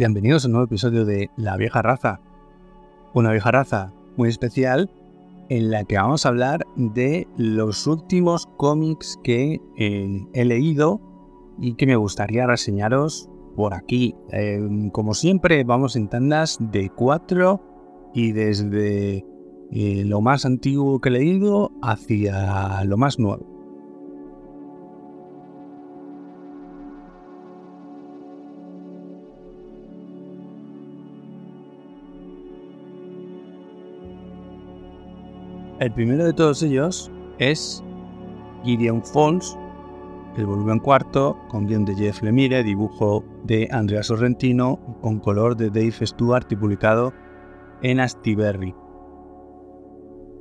Bienvenidos a un nuevo episodio de La vieja raza. Una vieja raza muy especial en la que vamos a hablar de los últimos cómics que eh, he leído y que me gustaría reseñaros por aquí. Eh, como siempre, vamos en tandas de cuatro y desde eh, lo más antiguo que he leído hacia lo más nuevo. El primero de todos ellos es Gideon Falls, el volumen cuarto, con guion de Jeff Lemire, dibujo de Andrea Sorrentino, con color de Dave Stewart y publicado en Astiberri.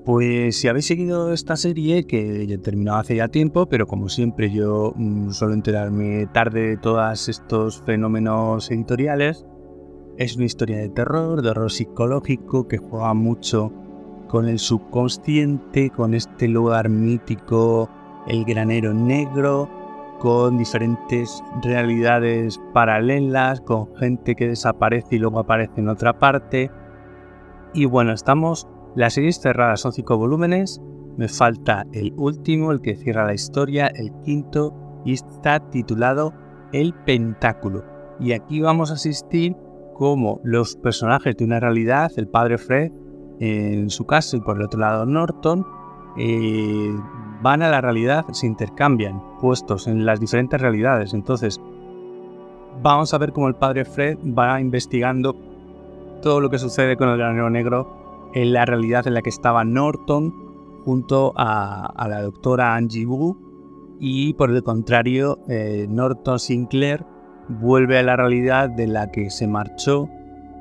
Pues si habéis seguido esta serie, que ya terminado hace ya tiempo, pero como siempre yo mm, suelo enterarme tarde de todos estos fenómenos editoriales, es una historia de terror, de horror psicológico, que juega mucho con el subconsciente, con este lugar mítico, el granero negro, con diferentes realidades paralelas, con gente que desaparece y luego aparece en otra parte. Y bueno, estamos, las series cerradas son cinco volúmenes, me falta el último, el que cierra la historia, el quinto, y está titulado El Pentáculo. Y aquí vamos a asistir como los personajes de una realidad, el padre Fred, en su caso y por el otro lado Norton, eh, van a la realidad, se intercambian puestos en las diferentes realidades. Entonces, vamos a ver cómo el padre Fred va investigando todo lo que sucede con el granero negro en la realidad en la que estaba Norton junto a, la doctora Angie Wu y por el contrario eh, Norton Sinclair vuelve a la realidad de la que se marchó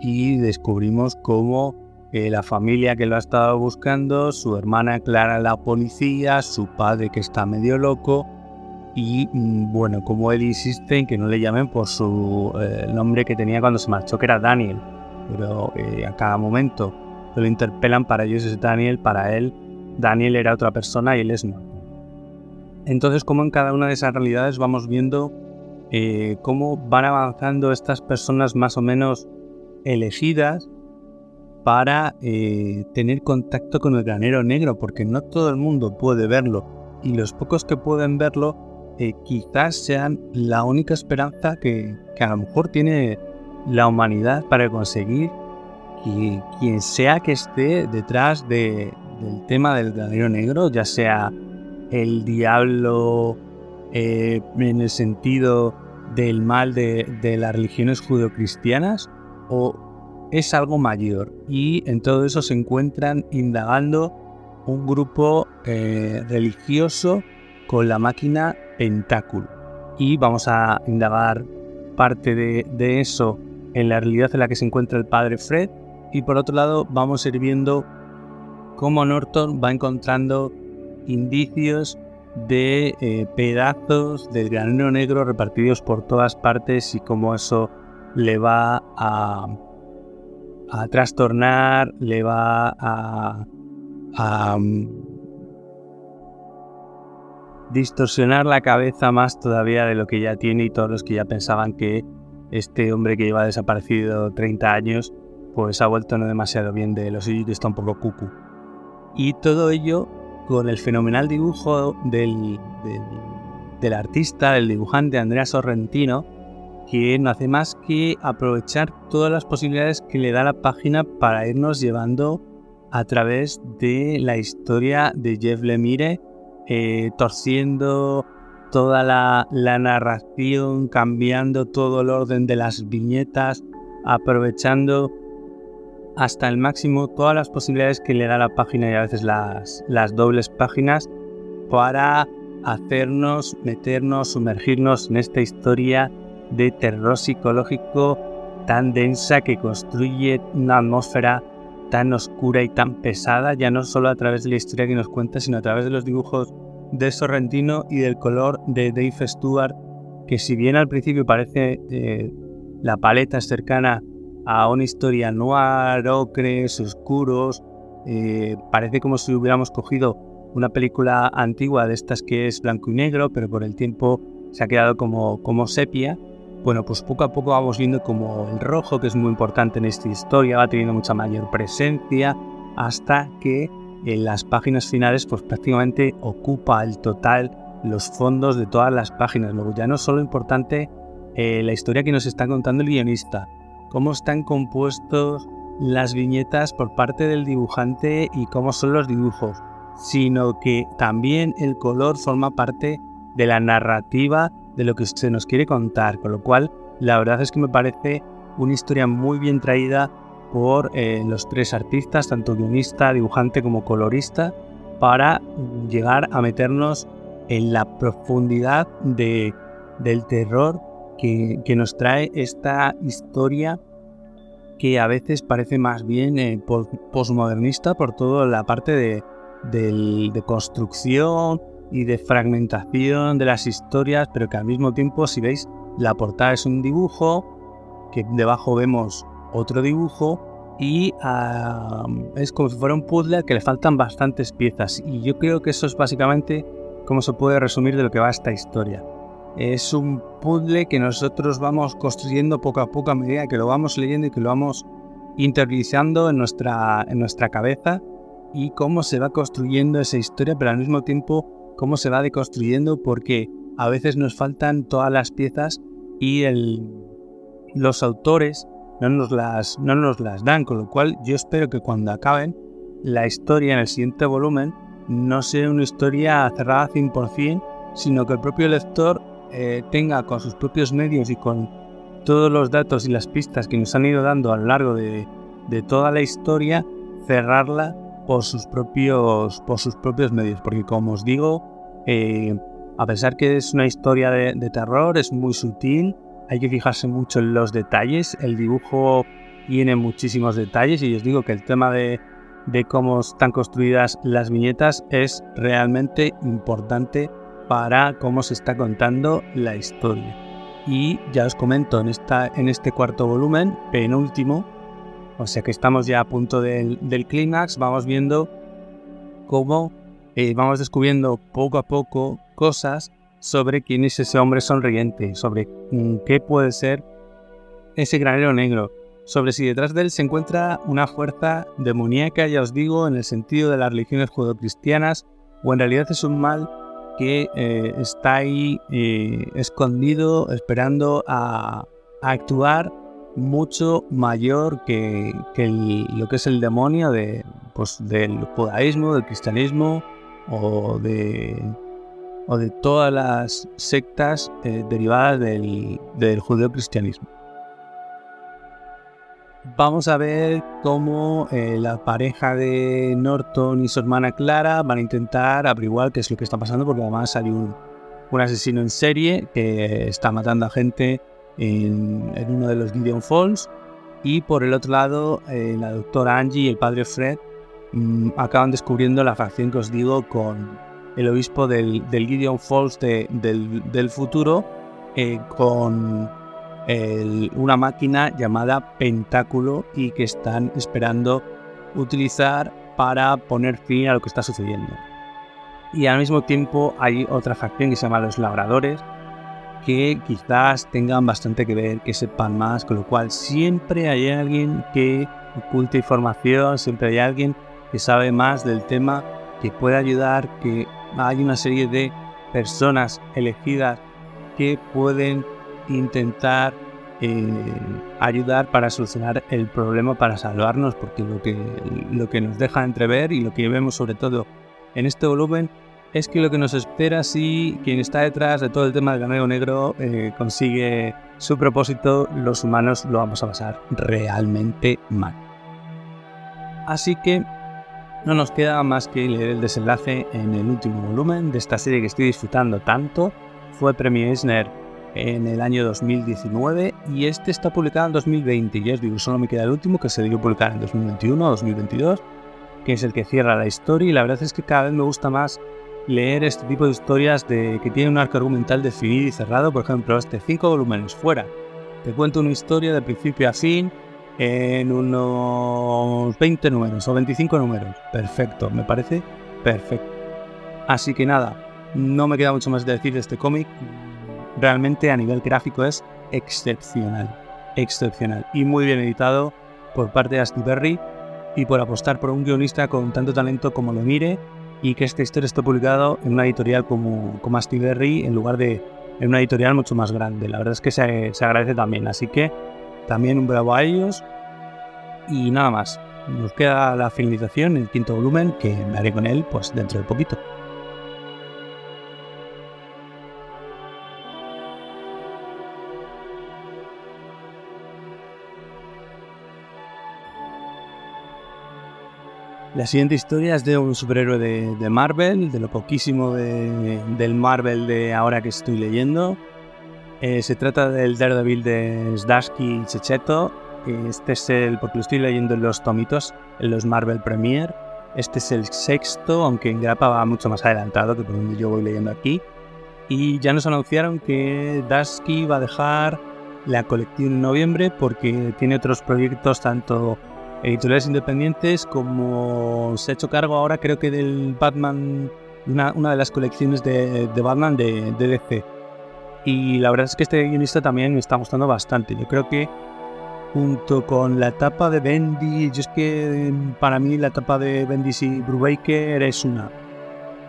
y descubrimos cómo la familia que lo ha estado buscando, su hermana Clara la policía, su padre que está medio loco y mm, bueno, como él insiste en que no le llamen por su eh, nombre que tenía cuando se marchó, que era Daniel, pero eh, a cada momento lo interpelan, para ellos es Daniel, para él Daniel era otra persona y él es no. Entonces, como en cada una de esas realidades vamos viendo eh, cómo van avanzando estas personas más o menos elegidas para eh, tener contacto con el granero negro, porque no todo el mundo puede verlo. Y los pocos que pueden verlo eh, quizás sean la única esperanza que, a lo mejor tiene la humanidad para conseguir que quien sea que esté detrás del tema del granero negro, ya sea el diablo eh, en el sentido del mal de, de las religiones judeocristianas o es algo mayor y en todo eso se encuentran indagando un grupo eh, religioso con la máquina Pentáculo. Y vamos a indagar parte de, eso en la realidad en la que se encuentra el padre Fred. Y por otro lado vamos a ir viendo cómo Norton va encontrando indicios de eh, pedazos del granero negro repartidos por todas partes y cómo eso le va a a trastornar, le va a, mm, distorsionar la cabeza más todavía de lo que ya tiene y todos los que ya pensaban que este hombre que lleva desaparecido 30 años pues ha vuelto no demasiado bien de los y está un poco cucu. Y todo ello con el fenomenal dibujo del, del, del artista, del dibujante Andrea Sorrentino, que no hace más que aprovechar todas las posibilidades que le da la página para irnos llevando a través de la historia de Jeff Lemire, eh, torciendo toda la, narración, cambiando todo el orden de las viñetas, aprovechando hasta el máximo todas las posibilidades que le da la página y a veces las, las dobles páginas para hacernos, meternos, sumergirnos en esta historia de terror psicológico tan densa que construye una atmósfera tan oscura y tan pesada, ya no solo a través de la historia que nos cuenta, sino a través de los dibujos de Sorrentino y del color de Dave Stewart, que si bien al principio parece eh, la paleta cercana a una historia noir, ocres, oscuros, eh, parece como si hubiéramos cogido una película antigua de estas que es blanco y negro, pero por el tiempo se ha quedado como, como sepia, bueno, pues poco a poco vamos viendo como el rojo, que es muy importante en esta historia, va teniendo mucha mayor presencia hasta que en las páginas finales pues prácticamente ocupa el total los fondos de todas las páginas. Luego ya no es solo importante eh, la historia que nos está contando el guionista, cómo están compuestos las viñetas por parte del dibujante y cómo son los dibujos, sino que también el color forma parte de la narrativa de lo que se nos quiere contar, con lo cual la verdad es que me parece una historia muy bien traída por eh, los tres artistas, tanto guionista, dibujante como colorista, para llegar a meternos en la profundidad de, del terror que, nos trae esta historia que a veces parece más bien eh, postmodernista por toda la parte de, de, construcción y de fragmentación de las historias, pero que al mismo tiempo, si veis, la portada es un dibujo, que debajo vemos otro dibujo y es como si fuera un puzzle que le faltan bastantes piezas. Y yo creo que eso es básicamente cómo se puede resumir de lo que va esta historia. Es un puzzle que nosotros vamos construyendo poco a poco a medida que lo vamos leyendo y que lo vamos interiorizando en nuestra, en nuestra cabeza y cómo se va construyendo esa historia, pero al mismo tiempo cómo se va deconstruyendo porque a veces nos faltan todas las piezas y los autores no nos, las, dan, con lo cual yo espero que cuando acaben la historia en el siguiente volumen no sea una historia cerrada 100%, sino que el propio lector eh, tenga con sus propios medios y con todos los datos y las pistas que nos han ido dando a lo largo de toda la historia, cerrarla por sus propios, por sus propios medios. Porque como os digo, eh, a pesar que es una historia de, terror, es muy sutil, hay que fijarse mucho en los detalles, el dibujo tiene muchísimos detalles y os digo que el tema de, de cómo están construidas las viñetas es realmente importante para cómo se está contando la historia. Y ya os comento, en, esta, en este cuarto volumen, penúltimo, o sea que estamos ya a punto del, clímax, vamos viendo cómo eh, vamos descubriendo poco a poco cosas sobre quién es ese hombre sonriente, sobre mm, qué puede ser ese granero negro, sobre si detrás de él se encuentra una fuerza demoníaca, ya os digo, en el sentido de las religiones judeocristianas, o en realidad es un mal que eh, está ahí eh, escondido, esperando a actuar mucho mayor que, lo que es el demonio de, pues, del judaísmo, del cristianismo o de, o de todas las sectas eh, derivadas del, del judeo-cristianismo. Vamos a ver cómo eh, la pareja de Norton y su hermana Clara van a intentar averiguar qué es lo que está pasando, porque además hay un asesino en serie que está matando a gente en, uno de los Gideon Falls. Y por el otro lado, eh, la doctora Angie y el padre Fred mm, acaban descubriendo la facción que os digo con el obispo del, Gideon Falls del, futuro, eh, con una máquina llamada Pentáculo y que están esperando utilizar para poner fin a lo que está sucediendo. Y al mismo tiempo hay otra facción que se llama los Labradores, que quizás tengan bastante que ver, que sepan más, con lo cual siempre hay alguien que oculta información, siempre hay alguien que sabe más del tema, que puede ayudar, que hay una serie de personas elegidas que pueden intentar eh, ayudar para solucionar el problema, para salvarnos, porque lo que, lo que nos deja entrever y lo que vemos sobre todo en este volumen es que lo que nos espera si quien está detrás de todo el tema del ganado negro eh, consigue su propósito, los humanos lo vamos a pasar realmente mal. Así que no nos queda más que leer el desenlace en el último volumen de esta serie que estoy disfrutando tanto. Fue premio Eisner en el año 2019 y este está publicado en 2020. Ya os digo, solo me queda el último que se debió publicar en 2021 o 2022, que es el que cierra la historia y la verdad es que cada vez me gusta más leer este tipo de historias de, que tienen un arco argumental definido y cerrado, por ejemplo, este cinco volúmenes fuera. Te cuento una historia de principio a fin en unos 20 números o 25 números. Perfecto, me parece perfecto. Así que nada, no me queda mucho más de decir de este cómic. Realmente a nivel gráfico es excepcional, excepcional y muy bien editado por parte de Asti Berry y por apostar por un guionista con tanto talento como lo mire y que esta historia esté publicado en una editorial como, como en lugar de en una editorial mucho más grande. La verdad es que se, se agradece también, así que también un bravo a ellos y nada más. Nos queda la finalización, el quinto volumen, que me haré con él pues dentro de poquito. La siguiente historia es de un superhéroe de, Marvel, de lo poquísimo del Marvel de ahora que estoy leyendo. Eh, se trata del Daredevil de Zdarsky Checheto. Este es el, porque lo estoy leyendo en los tomitos, en los Marvel Premier. Este es el sexto, aunque en grapa va mucho más adelantado que por donde yo voy leyendo aquí. Y ya nos anunciaron que Dasky va a dejar la colección en noviembre porque tiene otros proyectos tanto editoriales independientes, como se ha hecho cargo ahora creo que del Batman, una, una de las colecciones de, de Batman de, DC. Y la verdad es que este guionista también me está gustando bastante. Yo creo que junto con la etapa de Bendy, yo es que para mí la etapa de Bendis y Brubaker es una.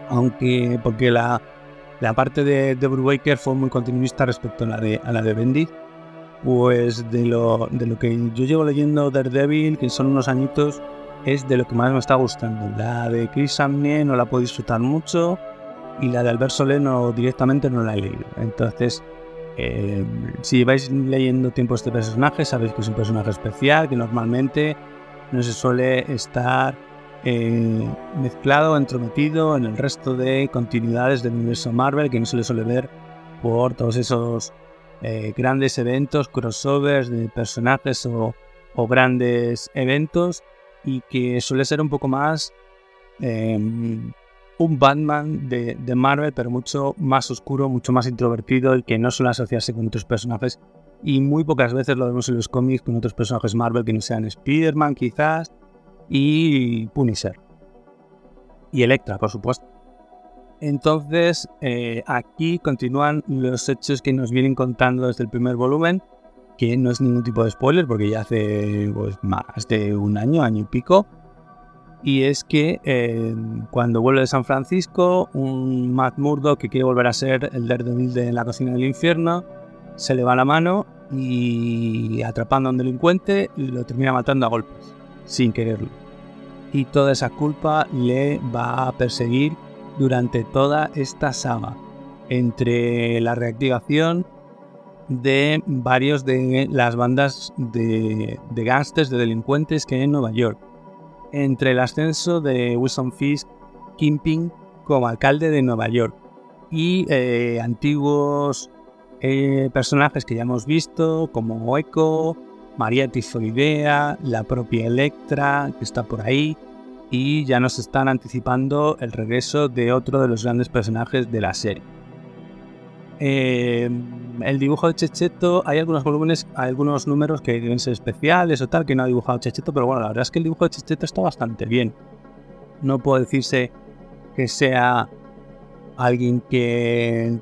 Aunque, porque la, la parte de, de Brubaker fue muy continuista respecto a la de, a la de Bendis pues de lo, de lo que yo llevo leyendo Daredevil, que son unos añitos, es de lo que más me está gustando. La de Chris Samney no la puedo disfrutar mucho y la de Albert Soleno directamente no la he leído. Entonces, eh, si vais leyendo tiempo este personaje, sabéis que es un personaje especial, que normalmente no se suele estar eh, mezclado, entrometido en el resto de continuidades del universo Marvel, que no se le suele ver por todos esos eh, grandes eventos, crossovers de personajes o, grandes eventos y que suele ser un poco más em, un Batman de, Marvel, pero mucho más oscuro, mucho más introvertido y que no suele asociarse con otros personajes. Y muy pocas veces lo vemos en los cómics con otros personajes Marvel que no sean Spider-Man quizás y Punisher. Y Electra, por supuesto. Entonces, eh, aquí continúan los hechos que nos vienen contando desde el primer volumen, que no es ningún tipo de spoiler, porque ya hace pues, más de un año, año y pico. Y es que eh, cuando vuelve de San Francisco, un Matt Murdock que quiere volver a ser el Daredevil de la cocina del infierno, se le va la mano y atrapando a un delincuente lo termina matando a golpes, sin quererlo. Y toda esa culpa le va a perseguir durante toda esta saga, entre la reactivación de varios de las bandas de, de de delincuentes que hay en Nueva York, entre el ascenso de Wilson Fisk Kimping como alcalde de Nueva York. Y eh, antiguos eh, personajes que ya hemos visto como Echo, María Tizoidea, la propia Electra que está por ahí, y ya nos están anticipando el regreso de otro de los grandes personajes de la serie. Eh, el dibujo de Checheto, hay algunos volúmenes, algunos números que deben ser especiales o tal, que no ha dibujado Checheto, pero bueno, la verdad es que el dibujo de Checheto está bastante bien. No puedo decirse que sea alguien que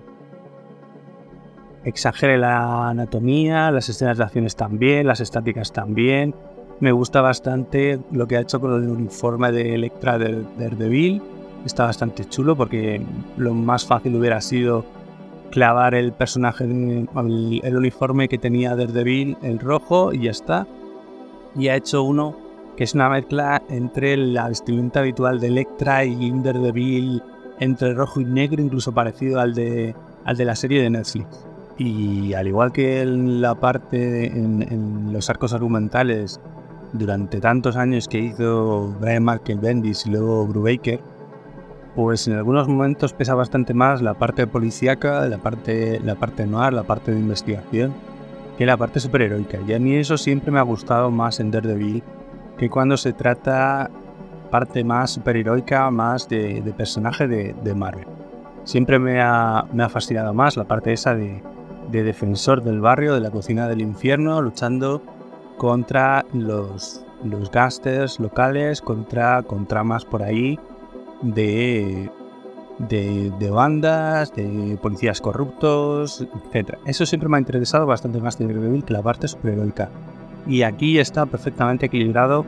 exagere la anatomía, las escenas de acciones también, las estáticas también, me gusta bastante lo que ha hecho con el uniforme de Electra de Daredevil. Está bastante chulo porque lo más fácil hubiera sido clavar el personaje, el, uniforme que tenía Daredevil, el rojo, y ya está. Y ha hecho uno que es una mezcla entre la vestimenta habitual de Electra y Daredevil, entre rojo y negro, incluso parecido al de, al de la serie de Netflix. Y al igual que en la parte, en, en los arcos argumentales, durante tantos años que hizo Brian Michael Bendis y luego Brubaker, pues en algunos momentos pesa bastante más la parte policíaca, la parte, la parte noir, la parte de investigación, que la parte superheroica. Y a mí eso siempre me ha gustado más en Daredevil que cuando se trata parte más superheroica, más de, personaje de, Marvel. Siempre me ha, me ha, fascinado más la parte esa de, de defensor del barrio, de la cocina del infierno, luchando contra los, los locales, contra, contra más por ahí de, de, bandas, de policías corruptos, etc. Eso siempre me ha interesado bastante más de que la parte superheroica. Y aquí está perfectamente equilibrado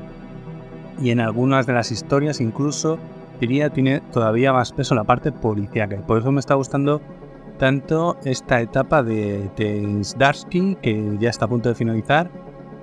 y en algunas de las historias incluso diría tiene todavía más peso la parte policíaca. Por eso me está gustando tanto esta etapa de, de Starsky, que ya está a punto de finalizar.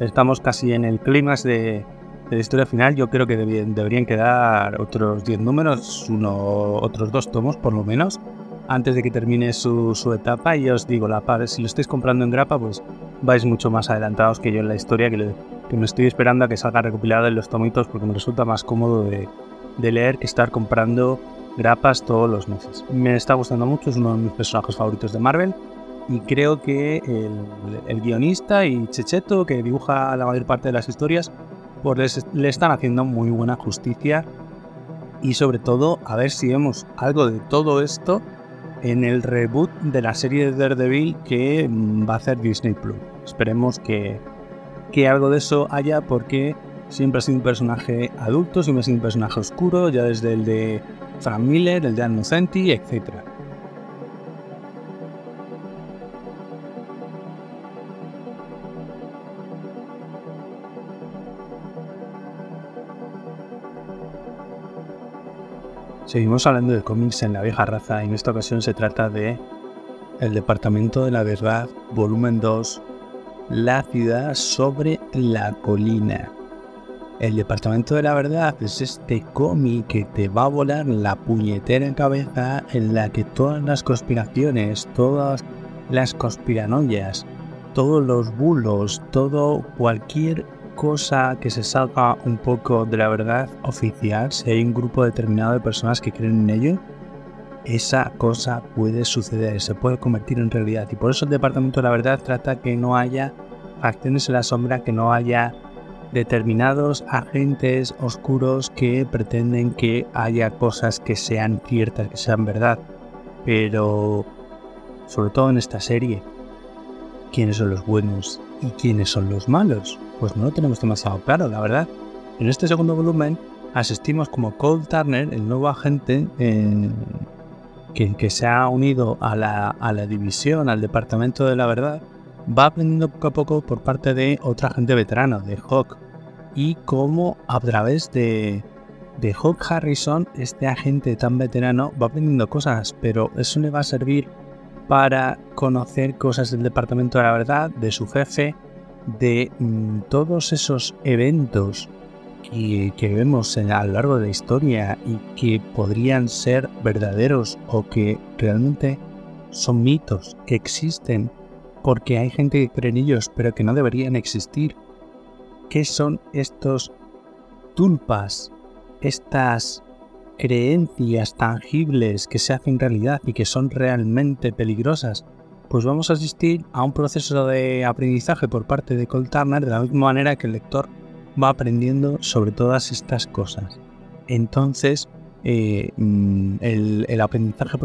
Estamos casi en el clímax de, de la historia final. Yo creo que deberían quedar otros 10 números, uno, otros dos tomos por lo menos, antes de que termine su, su etapa. Y os digo, la par, si lo estáis comprando en grapa, pues vais mucho más adelantados que yo en la historia, que, que me estoy esperando a que salga recopilado en los tomitos porque me resulta más cómodo de, de leer que estar comprando grapas todos los meses. Me está gustando mucho, es uno de mis personajes favoritos de Marvel. Y creo que el, guionista y Checheto, que dibuja la mayor parte de las historias, pues le están haciendo muy buena justicia. Y sobre todo, a ver si vemos algo de todo esto en el reboot de la serie de Daredevil que mm, va a hacer Disney Plus. Esperemos que, que algo de eso haya porque siempre ha sido un personaje adulto, siempre ha sido un personaje oscuro, ya desde el de Frank Miller, el de Anno Centi, etc. Seguimos hablando de cómics en la vieja raza y en esta ocasión se trata de El Departamento de la Verdad, volumen 2, La ciudad sobre la colina. El Departamento de la Verdad es este cómic que te va a volar la puñetera en cabeza en la que todas las conspiraciones, todas las conspiranoias, todos los bulos, todo cualquier cosa que se salga un poco de la verdad oficial, si hay un grupo determinado de personas que creen en ello, esa cosa puede suceder, se puede convertir en realidad. Y por eso el Departamento de la Verdad trata que no haya acciones en la sombra, que no haya determinados agentes oscuros que pretenden que haya cosas que sean ciertas, que sean verdad. Pero, sobre todo en esta serie, ¿quiénes son los buenos y quiénes son los malos? Pues no lo tenemos demasiado claro, la verdad. En este segundo volumen asistimos como Cole Turner, el nuevo agente eh, que, se ha unido a la, a la división, al departamento de la verdad, va aprendiendo poco a poco por parte de otra gente veterana, de Hawk, y cómo a través de, de Hawk Harrison, este agente tan veterano, va aprendiendo cosas, pero eso le va a servir para conocer cosas del Departamento de la Verdad, de su jefe, de mm, todos esos eventos que, que vemos a lo largo de la historia y que podrían ser verdaderos o que realmente son mitos que existen porque hay gente que cree en ellos, pero que no deberían existir. ¿Qué son estos tulpas? Estas creencias tangibles que se hacen realidad y que son realmente peligrosas. Pues vamos a asistir a un proceso de aprendizaje por parte de Cole Turner de la misma manera que el lector va aprendiendo sobre todas estas cosas. Entonces, eh, mm, el, aprendizaje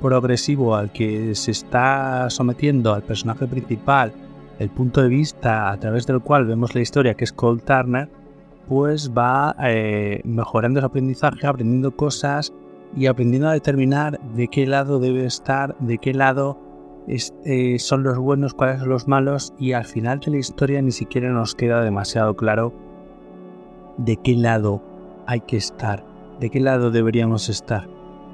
progresivo al que se está sometiendo al personaje principal, el punto de vista a través del cual vemos la historia, que es Cole Turner, pues va eh, mejorando su aprendizaje, aprendiendo cosas y aprendiendo a determinar de qué lado debe estar, de qué lado eh, son los buenos, cuáles son los malos y al final de la historia ni siquiera nos queda demasiado claro de qué lado hay que estar, de qué lado deberíamos estar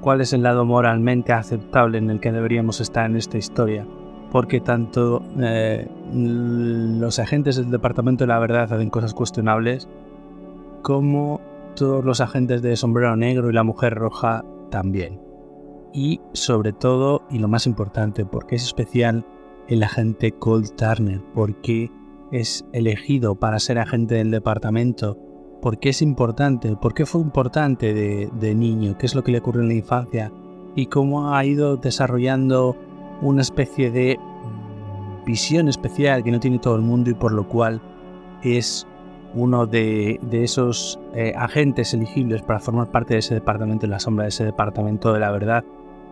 cuál es el lado moralmente aceptable en el que deberíamos estar en esta historia. Porque tanto eh, los agentes del Departamento de la Verdad hacen cosas cuestionables, como todos los agentes de Sombrero Negro y la Mujer Roja también. Y sobre todo, y lo más importante, porque es especial el agente Cold Turner, porque es elegido para ser agente del departamento por qué es importante, por qué fue importante de, niño, qué es lo que le ocurrió en la infancia y cómo ha ido desarrollando una especie de visión especial que no tiene todo el mundo y por lo cual es uno de, esos eh, agentes elegibles para formar parte de ese departamento, en la sombra de ese departamento de la verdad,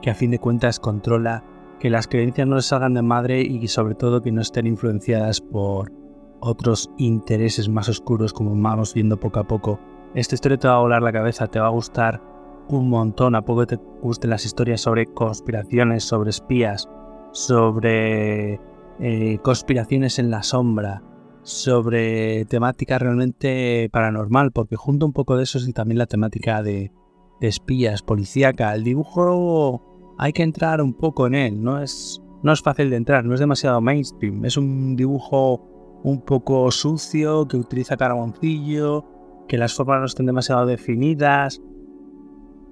que a fin de cuentas controla que las creencias no les salgan de madre y sobre todo que no estén influenciadas por, otros intereses más oscuros como vamos viendo poco a poco. Esta historia te va a volar la cabeza, te va a gustar un montón, a poco te gusten las historias sobre conspiraciones, sobre espías, sobre eh, conspiraciones en la sombra, sobre temática realmente paranormal, porque junto un poco de eso y también la temática de, de espías, policíaca. El dibujo hay que entrar un poco en él, no es, no es fácil de entrar, no es demasiado mainstream, es un dibujo un poco sucio, que utiliza carboncillo, que las formas no estén demasiado definidas,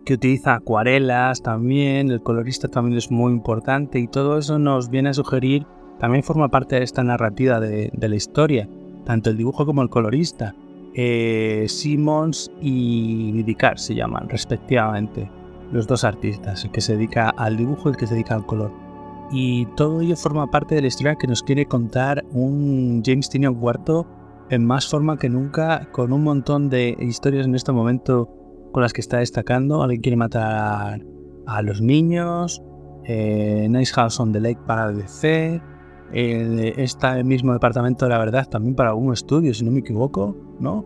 que utiliza acuarelas también, el colorista también es muy importante y todo eso nos viene a sugerir, también forma parte de esta narrativa de, la historia, tanto el dibujo como el colorista. Eh, Simmons y Vidikar se llaman respectivamente, los dos artistas, el que se dedica al dibujo y el que se dedica al color. Y todo ello forma parte de la historia que nos quiere contar un James Tynion IV en más forma que nunca, con un montón de historias en este momento con las que está destacando. Alguien quiere matar a los niños, eh, Nice House on the Lake para DC, este mismo departamento de la verdad también para Boom Studios, si no me equivoco, ¿no?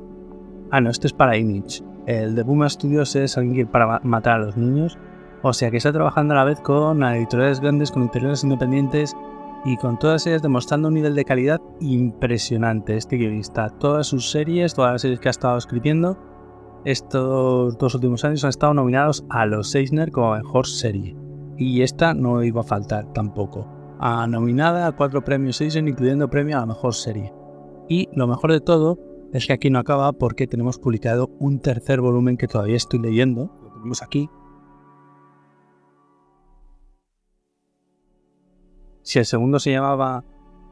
Ah, no, este es para Image. El de Boom Studios es alguien para matar a los niños. O sea que está trabajando a la vez con editoriales grandes, con editoriales independientes y con todas ellas demostrando un nivel de calidad impresionante. Este guionista, todas sus series, todas las series que ha estado escribiendo, estos dos últimos años han estado nominados a los Eisner como mejor serie. Y esta no iba a faltar tampoco. Ha nominada a cuatro premios Eisner, incluyendo premio a la mejor serie. Y lo mejor de todo es que aquí no acaba porque tenemos publicado un tercer volumen que todavía estoy leyendo. Lo tenemos aquí, Si el segundo se llamaba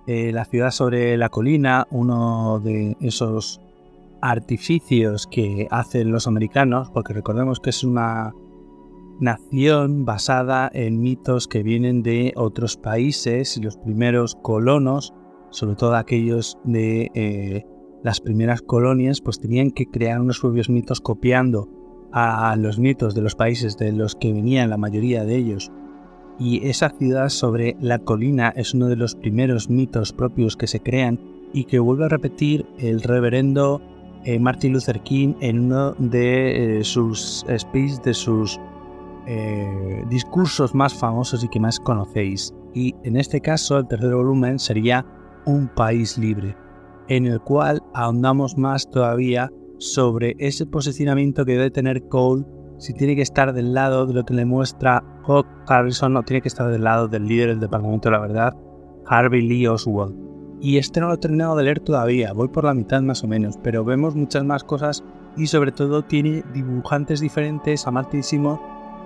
eh, La ciudad sobre la colina, uno de esos artificios que hacen los americanos, porque recordemos que es una nación basada en mitos que vienen de otros países y los primeros colonos, sobre todo aquellos de eh, las primeras colonias, pues tenían que crear unos propios mitos copiando a los mitos de los países de los que venían la mayoría de ellos y esa ciudad sobre la colina es uno de los primeros mitos propios que se crean y que vuelve a repetir el reverendo eh, Martin Luther King en uno de eh, sus speeches, de sus eh, discursos más famosos y que más conocéis. Y en este caso el tercer volumen sería Un país libre, en el cual ahondamos más todavía sobre ese posicionamiento que debe tener Cole si tiene que estar del lado de lo que le muestra Hawk Harrison no tiene que estar del lado del líder del Departamento de la Verdad, Harvey Lee Oswald. Y este no lo he terminado de leer todavía, voy por la mitad más o menos, pero vemos muchas más cosas y sobre todo tiene dibujantes diferentes, amartísimos,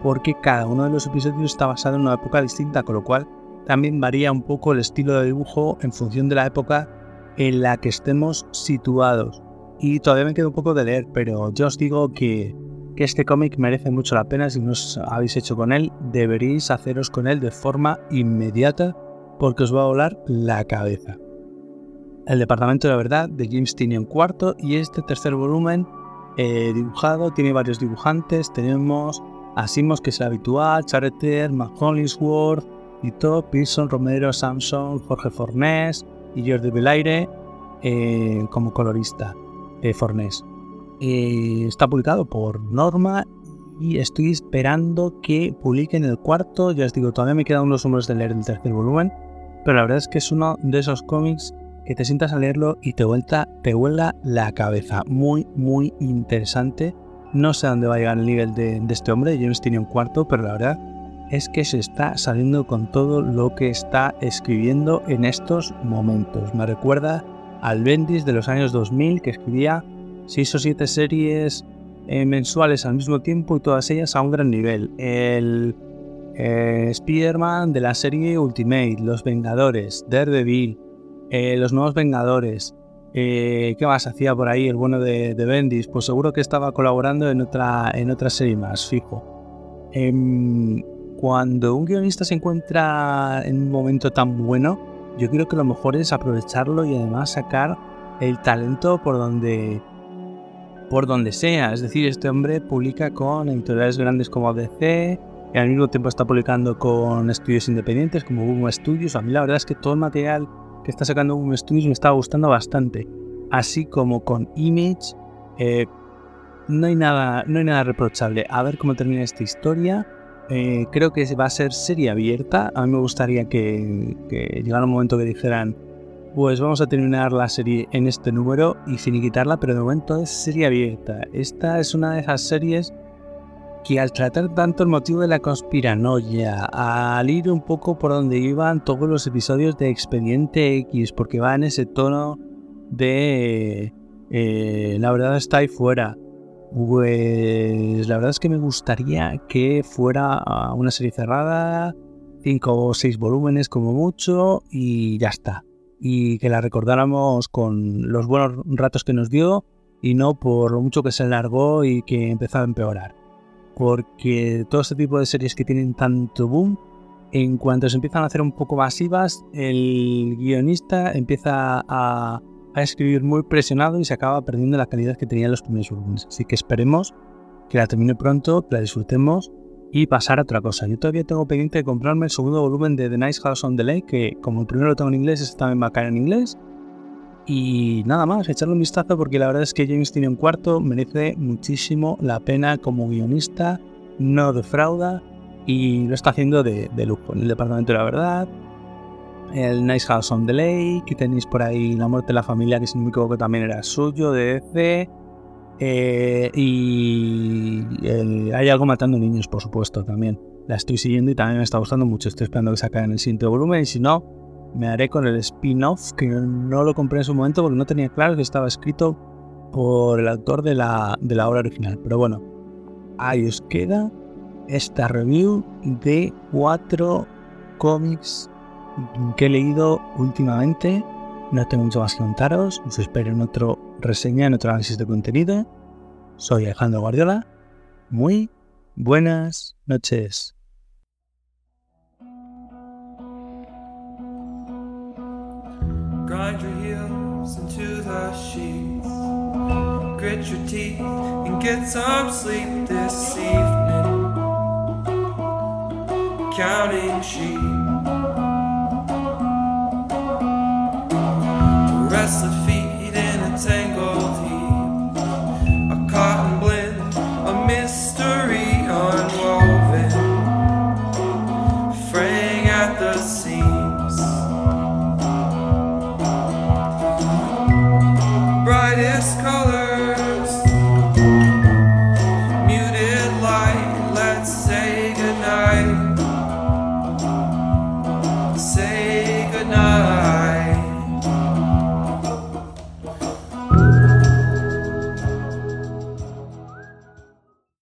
porque cada uno de los episodios está basado en una época distinta, con lo cual también varía un poco el estilo de dibujo en función de la época en la que estemos situados. Y todavía me queda un poco de leer, pero yo os digo que este cómic merece mucho la pena. Si no os habéis hecho con él, deberéis haceros con él de forma inmediata porque os va a volar la cabeza. El Departamento de la Verdad de James Tynion IV y este tercer volumen eh, dibujado tiene varios dibujantes. Tenemos a que es el habitual, Charreter, Mac Hollingsworth, Pearson, Romero, Samson, Jorge Fornés y Jordi Belaire eh, como colorista de Fornés. Eh, está publicado por Norma y estoy esperando que publiquen el cuarto. Ya os digo, todavía me quedan unos números de leer el tercer volumen, pero la verdad es que es uno de esos cómics que te sientas a leerlo y te vuelta, te vuela la cabeza. Muy, muy interesante. No sé a dónde va a llegar el nivel de, este hombre, James tiene un cuarto, pero la verdad es que se está saliendo con todo lo que está escribiendo en estos momentos. Me recuerda al Bendis de los años 2000 que escribía seis o siete series eh, mensuales al mismo tiempo y todas ellas a un gran nivel. El eh, Spider-Man de la serie Ultimate, Los Vengadores, Daredevil, eh, Los Nuevos Vengadores. ¿Qué más hacía por ahí el bueno de, Bendis? Pues seguro que estaba colaborando en otra, en otra serie más, fijo. Cuando un guionista se encuentra en un momento tan bueno, yo creo que lo mejor es aprovecharlo y además sacar el talento por donde, por donde sea. Es decir, este hombre publica con editoriales grandes como DC y al mismo tiempo está publicando con estudios independientes como Boom Studios. A mí la verdad es que todo el material que está sacando Boom Studios me está gustando bastante. Así como con Image, eh, no hay nada, no hay nada reprochable. A ver cómo termina esta historia. Eh, creo que va a ser serie abierta. A mí me gustaría que, llegara un momento que dijeran, pues vamos a terminar la serie en este número y finiquitarla, pero de momento es serie abierta. Esta es una de esas series que al tratar tanto el motivo de la conspiranoia, al ir un poco por donde iban todos los episodios de Expediente X, porque va en ese tono de eh, la verdad está ahí fuera, pues la verdad es que me gustaría que fuera una serie cerrada, cinco o seis volúmenes como mucho y ya está. Y que la recordáramos con los buenos ratos que nos dio y no por lo mucho que se largó y que empezó a empeorar porque todo este tipo de series que tienen tanto boom, en cuanto se empiezan a hacer un poco masivas, el guionista empieza a, escribir muy presionado y se acaba perdiendo la calidad que tenía en los primeros volúmenes. Así que esperemos que la termine pronto, que la disfrutemos y pasar a otra cosa. Yo todavía tengo pendiente de comprarme el segundo volumen de The Nice House on the Lake, que como el primero lo tengo en inglés, este también va a caer en inglés. Y nada más, echarle un vistazo porque la verdad es que James tiene un cuarto, merece muchísimo la pena como guionista, no defrauda y lo está haciendo de, lujo. En el Departamento de la Verdad, el Nice House on the Lake, tenéis por ahí La Muerte de la Familia, que si no me equivoco también era suyo, de DC. Eh, y hay algo matando niños, por supuesto, también. La estoy siguiendo y también me está gustando mucho. Estoy esperando que en el siguiente volumen y si no, me haré con el spin-off, que no lo compré en su momento porque no tenía claro que estaba escrito por el autor de la, de la obra original. Pero bueno, ahí os queda esta review de cuatro cómics que he leído últimamente. No tengo mucho más que contaros. Os espero en otro reseña, en otro análisis de contenido. Soy Alejandro Guardiola. Muy buenas noches. Grind your heels into the sheets. Grit your teeth and get some sleep this evening. Counting sheep.